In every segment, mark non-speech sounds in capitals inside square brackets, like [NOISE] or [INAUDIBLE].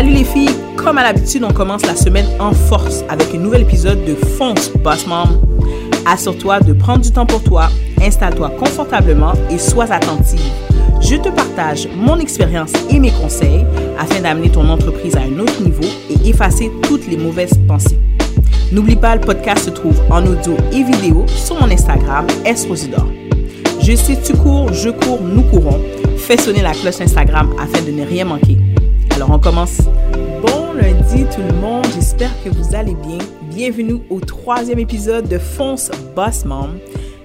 Salut les filles, comme à l'habitude, on commence la semaine en force avec un nouvel épisode de Fonce Boss Mom. Assure-toi de prendre du temps pour toi, installe-toi confortablement et sois attentive. Je te partage mon expérience et mes conseils afin d'amener ton entreprise à un autre niveau et effacer toutes les mauvaises pensées. N'oublie pas, le podcast se trouve en audio et vidéo sur mon Instagram, Esrosidor. Je sais, tu cours, je cours, nous courons. Fais sonner la cloche Instagram afin de ne rien manquer. Alors on commence. Bon lundi tout le monde, j'espère que vous allez bien. Bienvenue au troisième épisode de Fonce Boss Mom.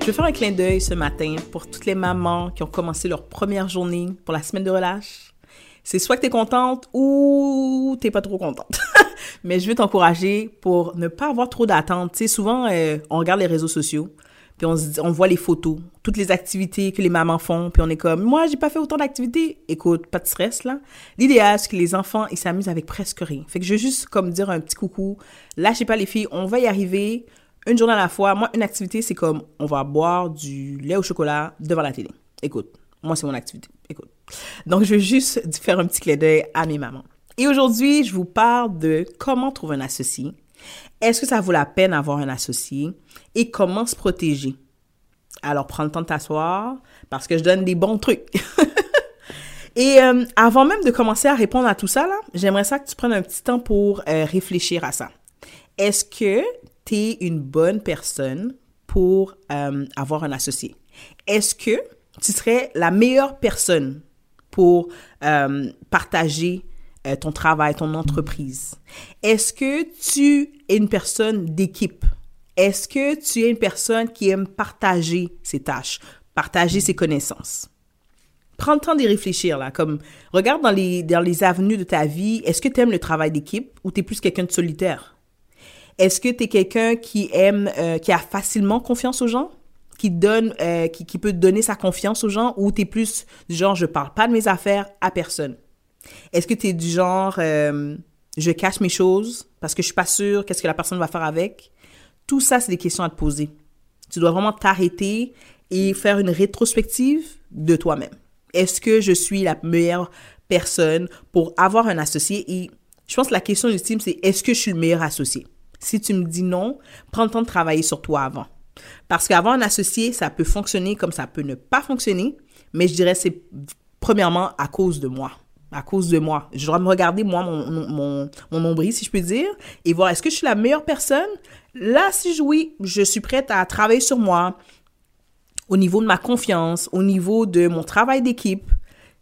Je vais faire un clin d'œil ce matin pour toutes les mamans qui ont commencé leur première journée pour la semaine de relâche. C'est soit que tu es contente ou t'es pas trop contente. [LAUGHS] Mais je veux t'encourager pour ne pas avoir trop d'attentes. Tu souvent, euh, on regarde les réseaux sociaux, puis on, voit les photos, toutes les activités que les mamans font, puis on est comme, moi, j'ai pas fait autant d'activités. Écoute, pas de stress, là. L'idéal, c'est que les enfants, ils s'amusent avec presque rien. Fait que je veux juste, comme, dire un petit coucou. Lâchez pas les filles, on va y arriver une journée à la fois. Moi, une activité, c'est comme, on va boire du lait au chocolat devant la télé. Écoute, moi, c'est mon activité. Écoute. Donc, je veux juste faire un petit clin d'œil à mes mamans. Et aujourd'hui, je vous parle de comment trouver un associé. Est-ce que ça vaut la peine d'avoir un associé? Et comment se protéger? Alors, prends le temps de t'asseoir parce que je donne des bons trucs. [LAUGHS] Et euh, avant même de commencer à répondre à tout ça, j'aimerais ça que tu prennes un petit temps pour euh, réfléchir à ça. Est-ce que tu es une bonne personne pour euh, avoir un associé? Est-ce que tu serais la meilleure personne pour partager ton travail, ton entreprise? Est-ce que tu es une personne d'équipe? Est-ce que tu es une personne qui aime partager ses tâches, partager ses connaissances? Prends le temps d'y réfléchir, là. Comme, regarde dans les, dans les avenues de ta vie, est-ce que tu aimes le travail d'équipe ou tu es plus quelqu'un de solitaire? Est-ce que tu es quelqu'un qui aime, euh, qui a facilement confiance aux gens? Qui donne, euh, qui, qui, peut donner sa confiance aux gens? Ou tu es plus du genre, je parle pas de mes affaires à personne? Est-ce que tu es du genre, euh, je cache mes choses parce que je suis pas sûre qu'est-ce que la personne va faire avec? Tout ça, c'est des questions à te poser. Tu dois vraiment t'arrêter et faire une rétrospective de toi-même. Est-ce que je suis la meilleure personne pour avoir un associé? Et je pense que la question ultime, c'est est-ce que je suis le meilleur associé? Si tu me dis non, prends le temps de travailler sur toi avant. Parce qu'avoir un associé, ça peut fonctionner comme ça peut ne pas fonctionner, mais je dirais c'est premièrement à cause de moi à cause de moi. Je dois me regarder, moi, mon, mon, mon nombril, si je peux dire, et voir est-ce que je suis la meilleure personne? Là, si je, oui, je suis prête à travailler sur moi, au niveau de ma confiance, au niveau de mon travail d'équipe.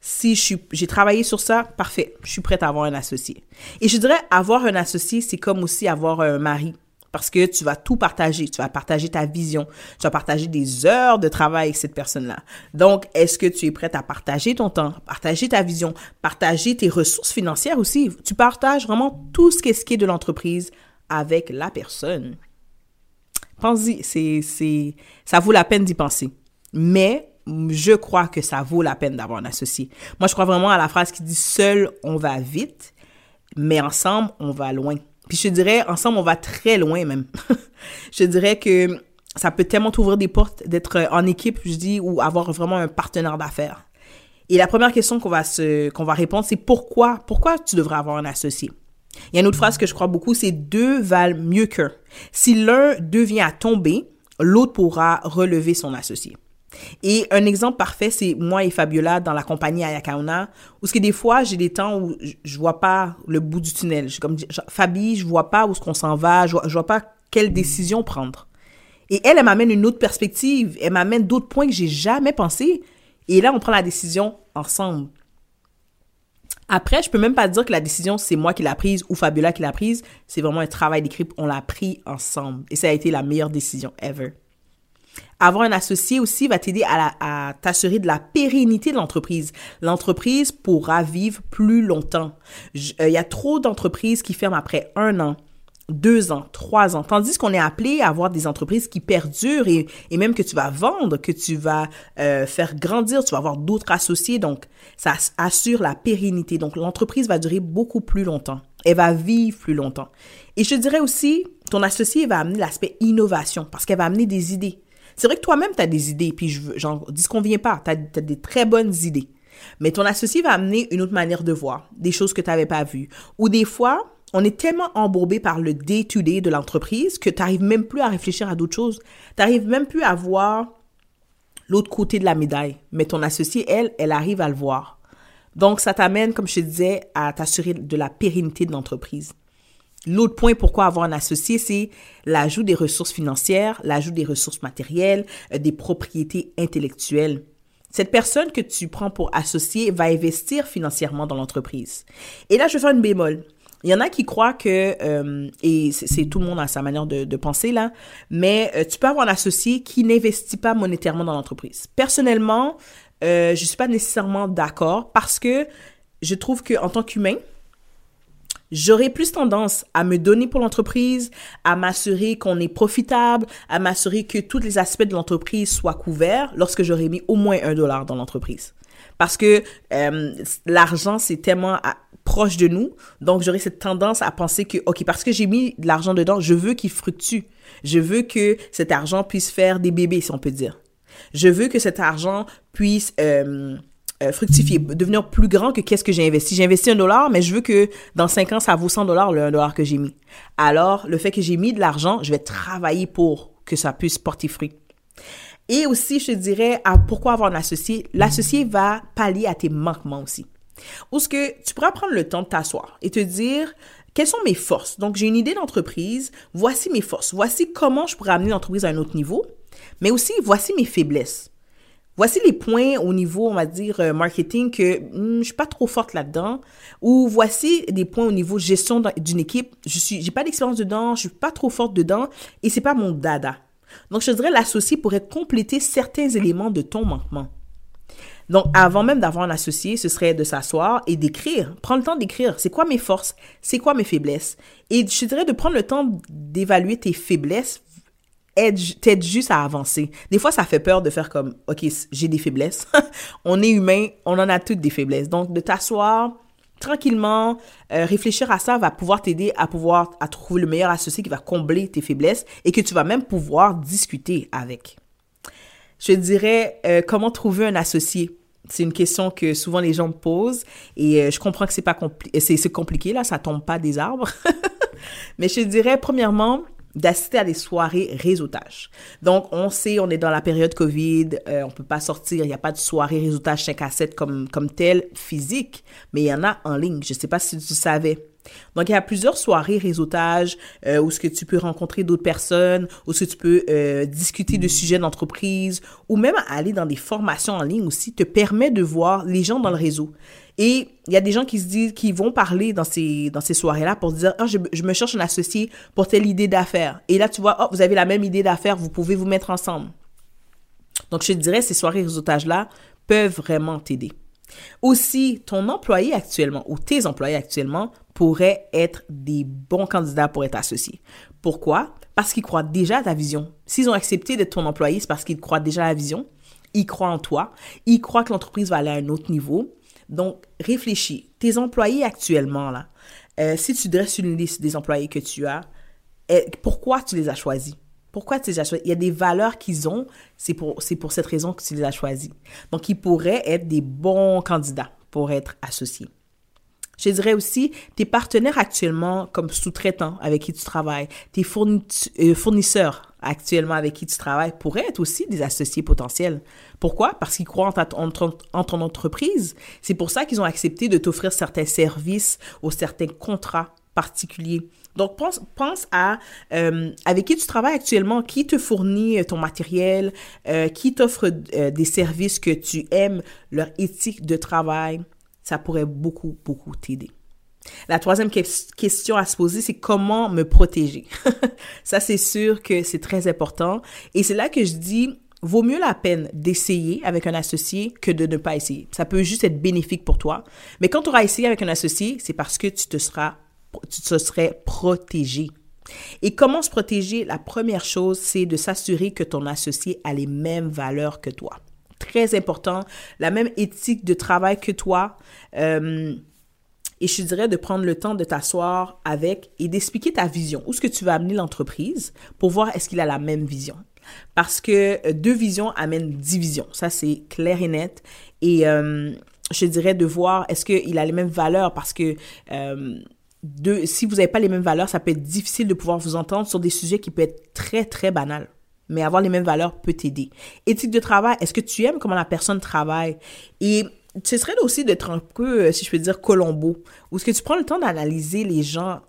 Si j'ai travaillé sur ça, parfait, je suis prête à avoir un associé. Et je dirais, avoir un associé, c'est comme aussi avoir un mari parce que tu vas tout partager. Tu vas partager ta vision. Tu vas partager des heures de travail avec cette personne-là. Donc, est-ce que tu es prête à partager ton temps, partager ta vision, partager tes ressources financières aussi? Tu partages vraiment tout ce qui est, de l'entreprise avec la personne. Pense-y, c'est, ça vaut la peine d'y penser. Mais, je crois que ça vaut la peine d'avoir un associé. Moi, je crois vraiment à la phrase qui dit seul, on va vite, mais ensemble, on va loin. Puis je dirais, ensemble, on va très loin même. [LAUGHS] je dirais que ça peut tellement t'ouvrir des portes d'être en équipe, je dis, ou avoir vraiment un partenaire d'affaires. Et la première question qu'on va se, qu'on va répondre, c'est pourquoi, pourquoi tu devrais avoir un associé? Il y a une autre phrase que je crois beaucoup, c'est deux valent mieux qu'un. Si l'un devient à tomber, l'autre pourra relever son associé. Et un exemple parfait, c'est moi et Fabiola dans la compagnie Ayakauna, où ce que des fois, j'ai des temps où je vois pas le bout du tunnel. Je, comme Fabi, je vois pas où ce qu'on s'en va, je vois, vois pas quelle décision prendre. Et elle, elle m'amène une autre perspective, elle m'amène d'autres points que j'ai jamais pensé. Et là, on prend la décision ensemble. Après, je peux même pas dire que la décision, c'est moi qui l'a prise ou Fabiola qui l'a prise. C'est vraiment un travail d'écrit. On l'a pris ensemble. Et ça a été la meilleure décision ever. Avoir un associé aussi va t'aider à, t'assurer de la pérennité de l'entreprise. L'entreprise pourra vivre plus longtemps. Euh, il y a trop d'entreprises qui ferment après un an, deux ans, trois ans. Tandis qu'on est appelé à avoir des entreprises qui perdurent et, même que tu vas vendre, que tu vas euh, faire grandir, tu vas avoir d'autres associés. Donc, ça assure la pérennité. Donc, l'entreprise va durer beaucoup plus longtemps. Elle va vivre plus longtemps. Et je dirais aussi, ton associé va amener l'aspect innovation parce qu'elle va amener des idées. C'est vrai que toi-même, tu as des idées, puis je dis qu'on vient pas, tu as, des très bonnes idées. Mais ton associé va amener une autre manière de voir, des choses que tu n'avais pas vues. Ou des fois, on est tellement embourbé par le day-to-day de l'entreprise que tu n'arrives même plus à réfléchir à d'autres choses. Tu n'arrives même plus à voir l'autre côté de la médaille. Mais ton associé, elle, elle arrive à le voir. Donc, ça t'amène, comme je te disais, à t'assurer de la pérennité de l'entreprise. L'autre point pourquoi avoir un associé, c'est l'ajout des ressources financières, l'ajout des ressources matérielles, euh, des propriétés intellectuelles. Cette personne que tu prends pour associé va investir financièrement dans l'entreprise. Et là, je faire une bémol. Il y en a qui croient que, euh, et c'est tout le monde a sa manière de, penser là, mais euh, tu peux avoir un associé qui n'investit pas monétairement dans l'entreprise. Personnellement, euh, je suis pas nécessairement d'accord parce que je trouve que en tant qu'humain, j'aurais plus tendance à me donner pour l'entreprise, à m'assurer qu'on est profitable, à m'assurer que tous les aspects de l'entreprise soient couverts lorsque j'aurais mis au moins un dollar dans l'entreprise. Parce que euh, l'argent, c'est tellement proche de nous. Donc, j'aurais cette tendance à penser que, OK, parce que j'ai mis de l'argent dedans, je veux qu'il fructue. Je veux que cet argent puisse faire des bébés, si on peut dire. Je veux que cet argent puisse euh, euh, fructifier, devenir plus grand que qu'est-ce que j'ai investi. J'ai investi un dollar, mais je veux que dans cinq ans, ça vaut 100 dollars le un dollar que j'ai mis. Alors, le fait que j'ai mis de l'argent, je vais travailler pour que ça puisse porter fruit. Et aussi, je te dirais, pourquoi avoir un associé? L'associé va pallier à tes manquements aussi. Ou ce que tu pourras prendre le temps de t'asseoir et te dire, quelles sont mes forces? Donc, j'ai une idée d'entreprise. Voici mes forces. Voici comment je pourrais amener l'entreprise à un autre niveau. Mais aussi, voici mes faiblesses. Voici les points au niveau, on va dire, euh, marketing que hmm, je suis pas trop forte là-dedans. Ou voici des points au niveau gestion d'une équipe. Je suis, j'ai pas d'expérience dedans, je suis pas trop forte dedans et c'est pas mon dada. Donc, je dirais l'associé pourrait compléter certains éléments de ton manquement. Donc, avant même d'avoir un associé, ce serait de s'asseoir et d'écrire. Prends le temps d'écrire. C'est quoi mes forces? C'est quoi mes faiblesses? Et je dirais de prendre le temps d'évaluer tes faiblesses t'aide juste à avancer. Des fois, ça fait peur de faire comme, OK, j'ai des faiblesses. [LAUGHS] on est humain, on en a toutes des faiblesses. Donc, de t'asseoir tranquillement, euh, réfléchir à ça va pouvoir t'aider à pouvoir à trouver le meilleur associé qui va combler tes faiblesses et que tu vas même pouvoir discuter avec. Je dirais, euh, comment trouver un associé? C'est une question que souvent les gens me posent et euh, je comprends que c'est pas c'est compliqué là, ça tombe pas des arbres. [LAUGHS] Mais je dirais premièrement, d'assister à des soirées réseautage. Donc, on sait, on est dans la période COVID, euh, on peut pas sortir, il n'y a pas de soirée réseautage 5 à 7 comme, comme telle physique, mais il y en a en ligne. Je sais pas si tu savais. Donc, il y a plusieurs soirées réseautage euh, où ce que tu peux rencontrer d'autres personnes, où ce que tu peux euh, discuter de sujets d'entreprise, ou même aller dans des formations en ligne aussi, te permet de voir les gens dans le réseau. Et il y a des gens qui se disent, qui vont parler dans ces, soirées-là pour dire, ah, je, je, me cherche un associé pour telle idée d'affaires. Et là, tu vois, oh, vous avez la même idée d'affaires, vous pouvez vous mettre ensemble. Donc, je te dirais, ces soirées réseautage-là peuvent vraiment t'aider. Aussi, ton employé actuellement ou tes employés actuellement pourraient être des bons candidats pour être associés. Pourquoi? Parce qu'ils croient déjà à ta vision. S'ils ont accepté d'être ton employé, c'est parce qu'ils croient déjà à la vision. Ils croient en toi. Ils croient que l'entreprise va aller à un autre niveau. Donc, réfléchis. Tes employés actuellement, là, euh, si tu dresses une liste des employés que tu as, euh, pourquoi tu les as choisis? Pourquoi tu les as choisis? Il y a des valeurs qu'ils ont, c'est pour, c'est pour cette raison que tu les as choisis. Donc, ils pourraient être des bons candidats pour être associés. Je dirais aussi tes partenaires actuellement comme sous-traitants avec qui tu travailles, tes euh, fournisseurs actuellement avec qui tu travailles pourraient être aussi des associés potentiels. Pourquoi? Parce qu'ils croient en, ton entreprise. C'est pour ça qu'ils ont accepté de t'offrir certains services ou certains contrats particuliers. Donc, pense, à euh, avec qui tu travailles actuellement, qui te fournit ton matériel, euh, qui t'offre des services que tu aimes, leur éthique de travail, ça pourrait beaucoup, beaucoup t'aider. La troisième question à se poser, c'est comment me protéger? [LAUGHS] ça, c'est sûr que c'est très important. Et c'est là que je dis, vaut mieux la peine d'essayer avec un associé que de ne pas essayer. Ça peut juste être bénéfique pour toi. Mais quand tu auras essayé avec un associé, c'est parce que tu te seras, tu te serais protégé. Et comment se protéger? La première chose, c'est de s'assurer que ton associé a les mêmes valeurs que toi très important, la même éthique de travail que toi. Euh, et je dirais de prendre le temps de t'asseoir avec et d'expliquer ta vision, où est-ce que tu vas amener l'entreprise pour voir est-ce qu'il a la même vision? Parce que euh, deux visions amènent dix visions. Ça, c'est clair et net. Et euh, je dirais de voir est-ce qu'il a les mêmes valeurs parce que si vous n'avez pas les mêmes valeurs, ça peut être difficile de pouvoir vous entendre sur des sujets qui peuvent être très, très banals. Mais avoir les mêmes valeurs peut t'aider. Éthique de travail, est-ce que tu aimes comment la personne travaille? Et ce serait aussi d'être un peu, euh, si je peux dire, Colombo, où est-ce que tu prends le temps d'analyser les gens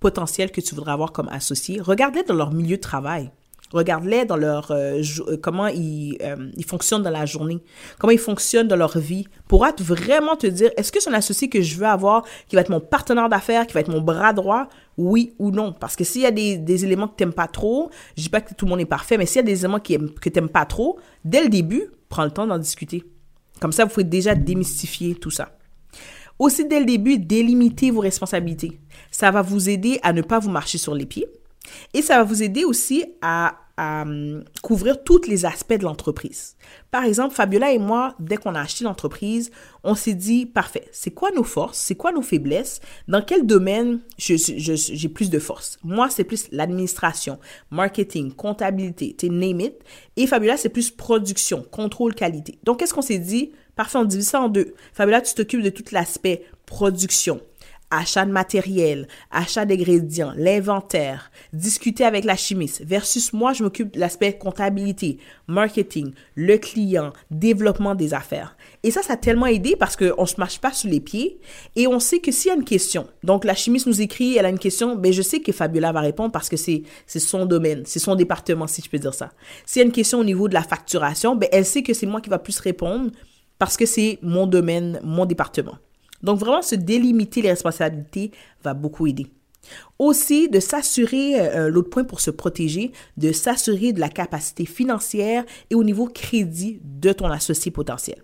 potentiels que tu voudrais avoir comme associés, regarde-les dans leur milieu de travail. Regarde-les dans leur euh, euh, comment ils, ils, fonctionnent dans la journée, comment ils fonctionnent dans leur vie, pour vraiment te dire est-ce que c'est un associé que je veux avoir, qui va être mon partenaire d'affaires, qui va être mon bras droit, oui ou non? Parce que s'il y a des, des éléments que tu n'aimes pas trop, je dis pas que tout le monde est parfait, mais s'il y a des éléments qui, que tu n'aimes pas trop, dès le début, prends le temps d'en discuter. Comme ça, vous pouvez déjà démystifier tout ça. Aussi, dès le début, délimitez vos responsabilités. Ça va vous aider à ne pas vous marcher sur les pieds. Et ça va vous aider aussi à hum, couvrir tous les aspects de l'entreprise. Par exemple, Fabiola et moi, dès qu'on a acheté l'entreprise, on s'est dit, parfait, c'est quoi nos forces, c'est quoi nos faiblesses, dans quel domaine j'ai plus de force? Moi, c'est plus l'administration, marketing, comptabilité, tu name it. Et Fabiola, c'est plus production, contrôle, qualité. Donc, qu'est-ce qu'on s'est dit? Parfait, on divise ça en deux. Fabiola, tu t'occupes de tout l'aspect production, achat de matériel, achat d'ingrédients, l'inventaire, discuter avec la chimiste, versus moi, je m'occupe de l'aspect comptabilité, marketing, le client, développement des affaires. Et ça, ça a tellement aidé parce qu'on ne se marche pas sous les pieds et on sait que s'il y a une question, donc la chimiste nous écrit, elle a une question, ben je sais que Fabiola va répondre parce que c'est son domaine, c'est son département, si je peux dire ça. S'il y a une question au niveau de la facturation, ben elle sait que c'est moi qui va plus répondre parce que c'est mon domaine, mon département. Donc vraiment, se délimiter les responsabilités va beaucoup aider. Aussi, de s'assurer, euh, l'autre point pour se protéger, de s'assurer de la capacité financière et au niveau crédit de ton associé potentiel.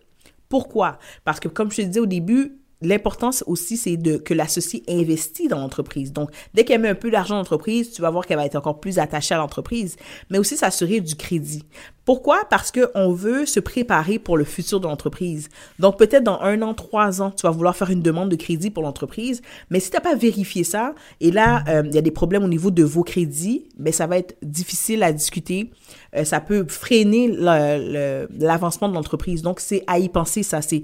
Pourquoi? Parce que comme je te disais au début, l'importance aussi, c'est de que l'associé investit dans l'entreprise. Donc, dès qu'elle met un peu d'argent dans l'entreprise, tu vas voir qu'elle va être encore plus attachée à l'entreprise, mais aussi s'assurer du crédit. Pourquoi? Parce qu'on veut se préparer pour le futur de l'entreprise. Donc, peut-être dans un an, trois ans, tu vas vouloir faire une demande de crédit pour l'entreprise, mais si tu n'as pas vérifié ça, et là, euh, il y a des problèmes au niveau de vos crédits, mais ça va être difficile à discuter. Euh, ça peut freiner l'avancement de l'entreprise. Donc, c'est à y penser, ça. C'est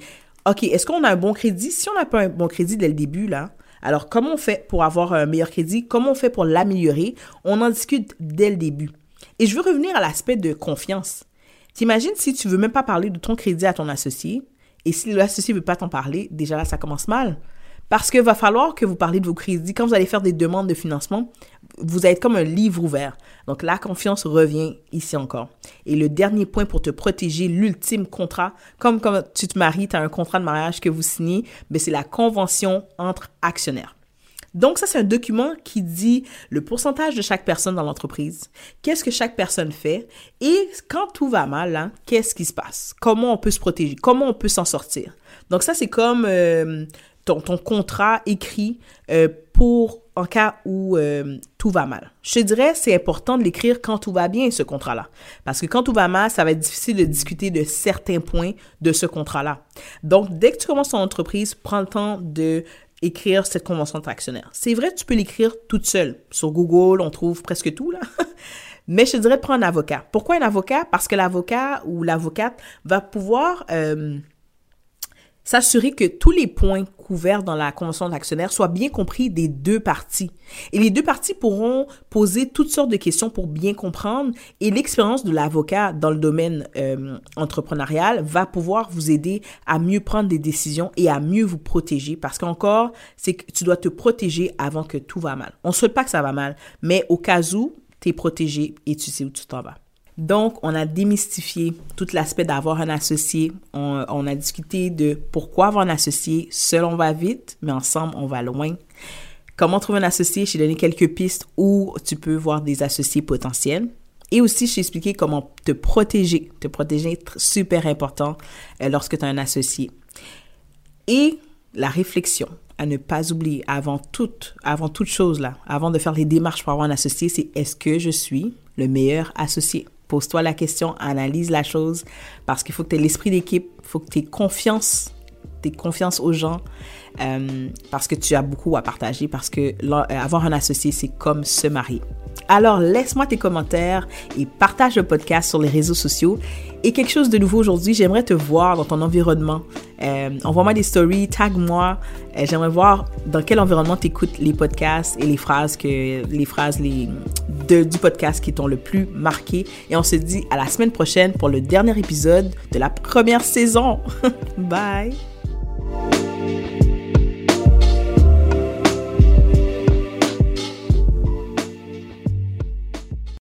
OK, est-ce qu'on a un bon crédit? Si on n'a pas un bon crédit dès le début, là, alors comment on fait pour avoir un meilleur crédit? Comment on fait pour l'améliorer? On en discute dès le début. Et je veux revenir à l'aspect de confiance. T'imagines si tu veux même pas parler de ton crédit à ton associé, et si l'associé veut pas t'en parler, déjà là, ça commence mal. Parce qu'il va falloir que vous parlez de vos crédits. Quand vous allez faire des demandes de financement, vous êtes comme un livre ouvert. Donc la confiance revient ici encore. Et le dernier point pour te protéger, l'ultime contrat, comme quand tu te maries, tu as un contrat de mariage que vous signez, mais ben, c'est la convention entre actionnaires. Donc ça, c'est un document qui dit le pourcentage de chaque personne dans l'entreprise, qu'est-ce que chaque personne fait et quand tout va mal, hein, qu'est-ce qui se passe, comment on peut se protéger, comment on peut s'en sortir. Donc ça, c'est comme euh, ton, contrat écrit euh, pour en cas où euh, tout va mal. Je te dirais, c'est important de l'écrire quand tout va bien, ce contrat-là. Parce que quand tout va mal, ça va être difficile de discuter de certains points de ce contrat-là. Donc, dès que tu commences ton entreprise, prends le temps de écrire cette convention d'actionnaire. C'est vrai, tu peux l'écrire toute seule. Sur Google, on trouve presque tout, là. [LAUGHS] Mais je te dirais, prends un avocat. Pourquoi un avocat? Parce que l'avocat ou l'avocate va pouvoir... Euh, s'assurer que tous les points couverts dans la convention d'actionnaire soient bien compris des deux parties. Et les deux parties pourront poser toutes sortes de questions pour bien comprendre et l'expérience de l'avocat dans le domaine euh, entrepreneurial va pouvoir vous aider à mieux prendre des décisions et à mieux vous protéger parce qu'encore, c'est que tu dois te protéger avant que tout va mal. On ne souhaite pas que ça va mal, mais au cas où, tu es protégé et tu sais où tu t'en vas. Donc, on a démystifié tout l'aspect d'avoir un associé. On, a discuté de pourquoi avoir un associé. Seul, on va vite, mais ensemble, on va loin. Comment trouver un associé? J'ai donné quelques pistes où tu peux voir des associés potentiels. Et aussi, j'ai expliqué comment te protéger. Te protéger est super important euh, lorsque tu as un associé. Et la réflexion à ne pas oublier avant toute, avant toute chose là, avant de faire les démarches pour avoir un associé, c'est est-ce que je suis le meilleur associé? Pose-toi la question, analyse la chose, parce qu'il faut que tu aies l'esprit d'équipe, il faut que tu aies confiance apporter confiance aux gens, euh, parce que tu as beaucoup à partager, parce que avoir un associé, c'est comme se marier. Alors laisse-moi tes commentaires et partage le podcast sur les réseaux sociaux. Et quelque chose de nouveau aujourd'hui, j'aimerais te voir dans ton environnement. Euh, envoie-moi des stories, tag-moi. Euh, j'aimerais voir dans quel environnement tu écoutes les podcasts et les phrases que les phrases les, du podcast qui t'ont le plus marqué. Et on se dit à la semaine prochaine pour le dernier épisode de la première saison. [LAUGHS] Bye!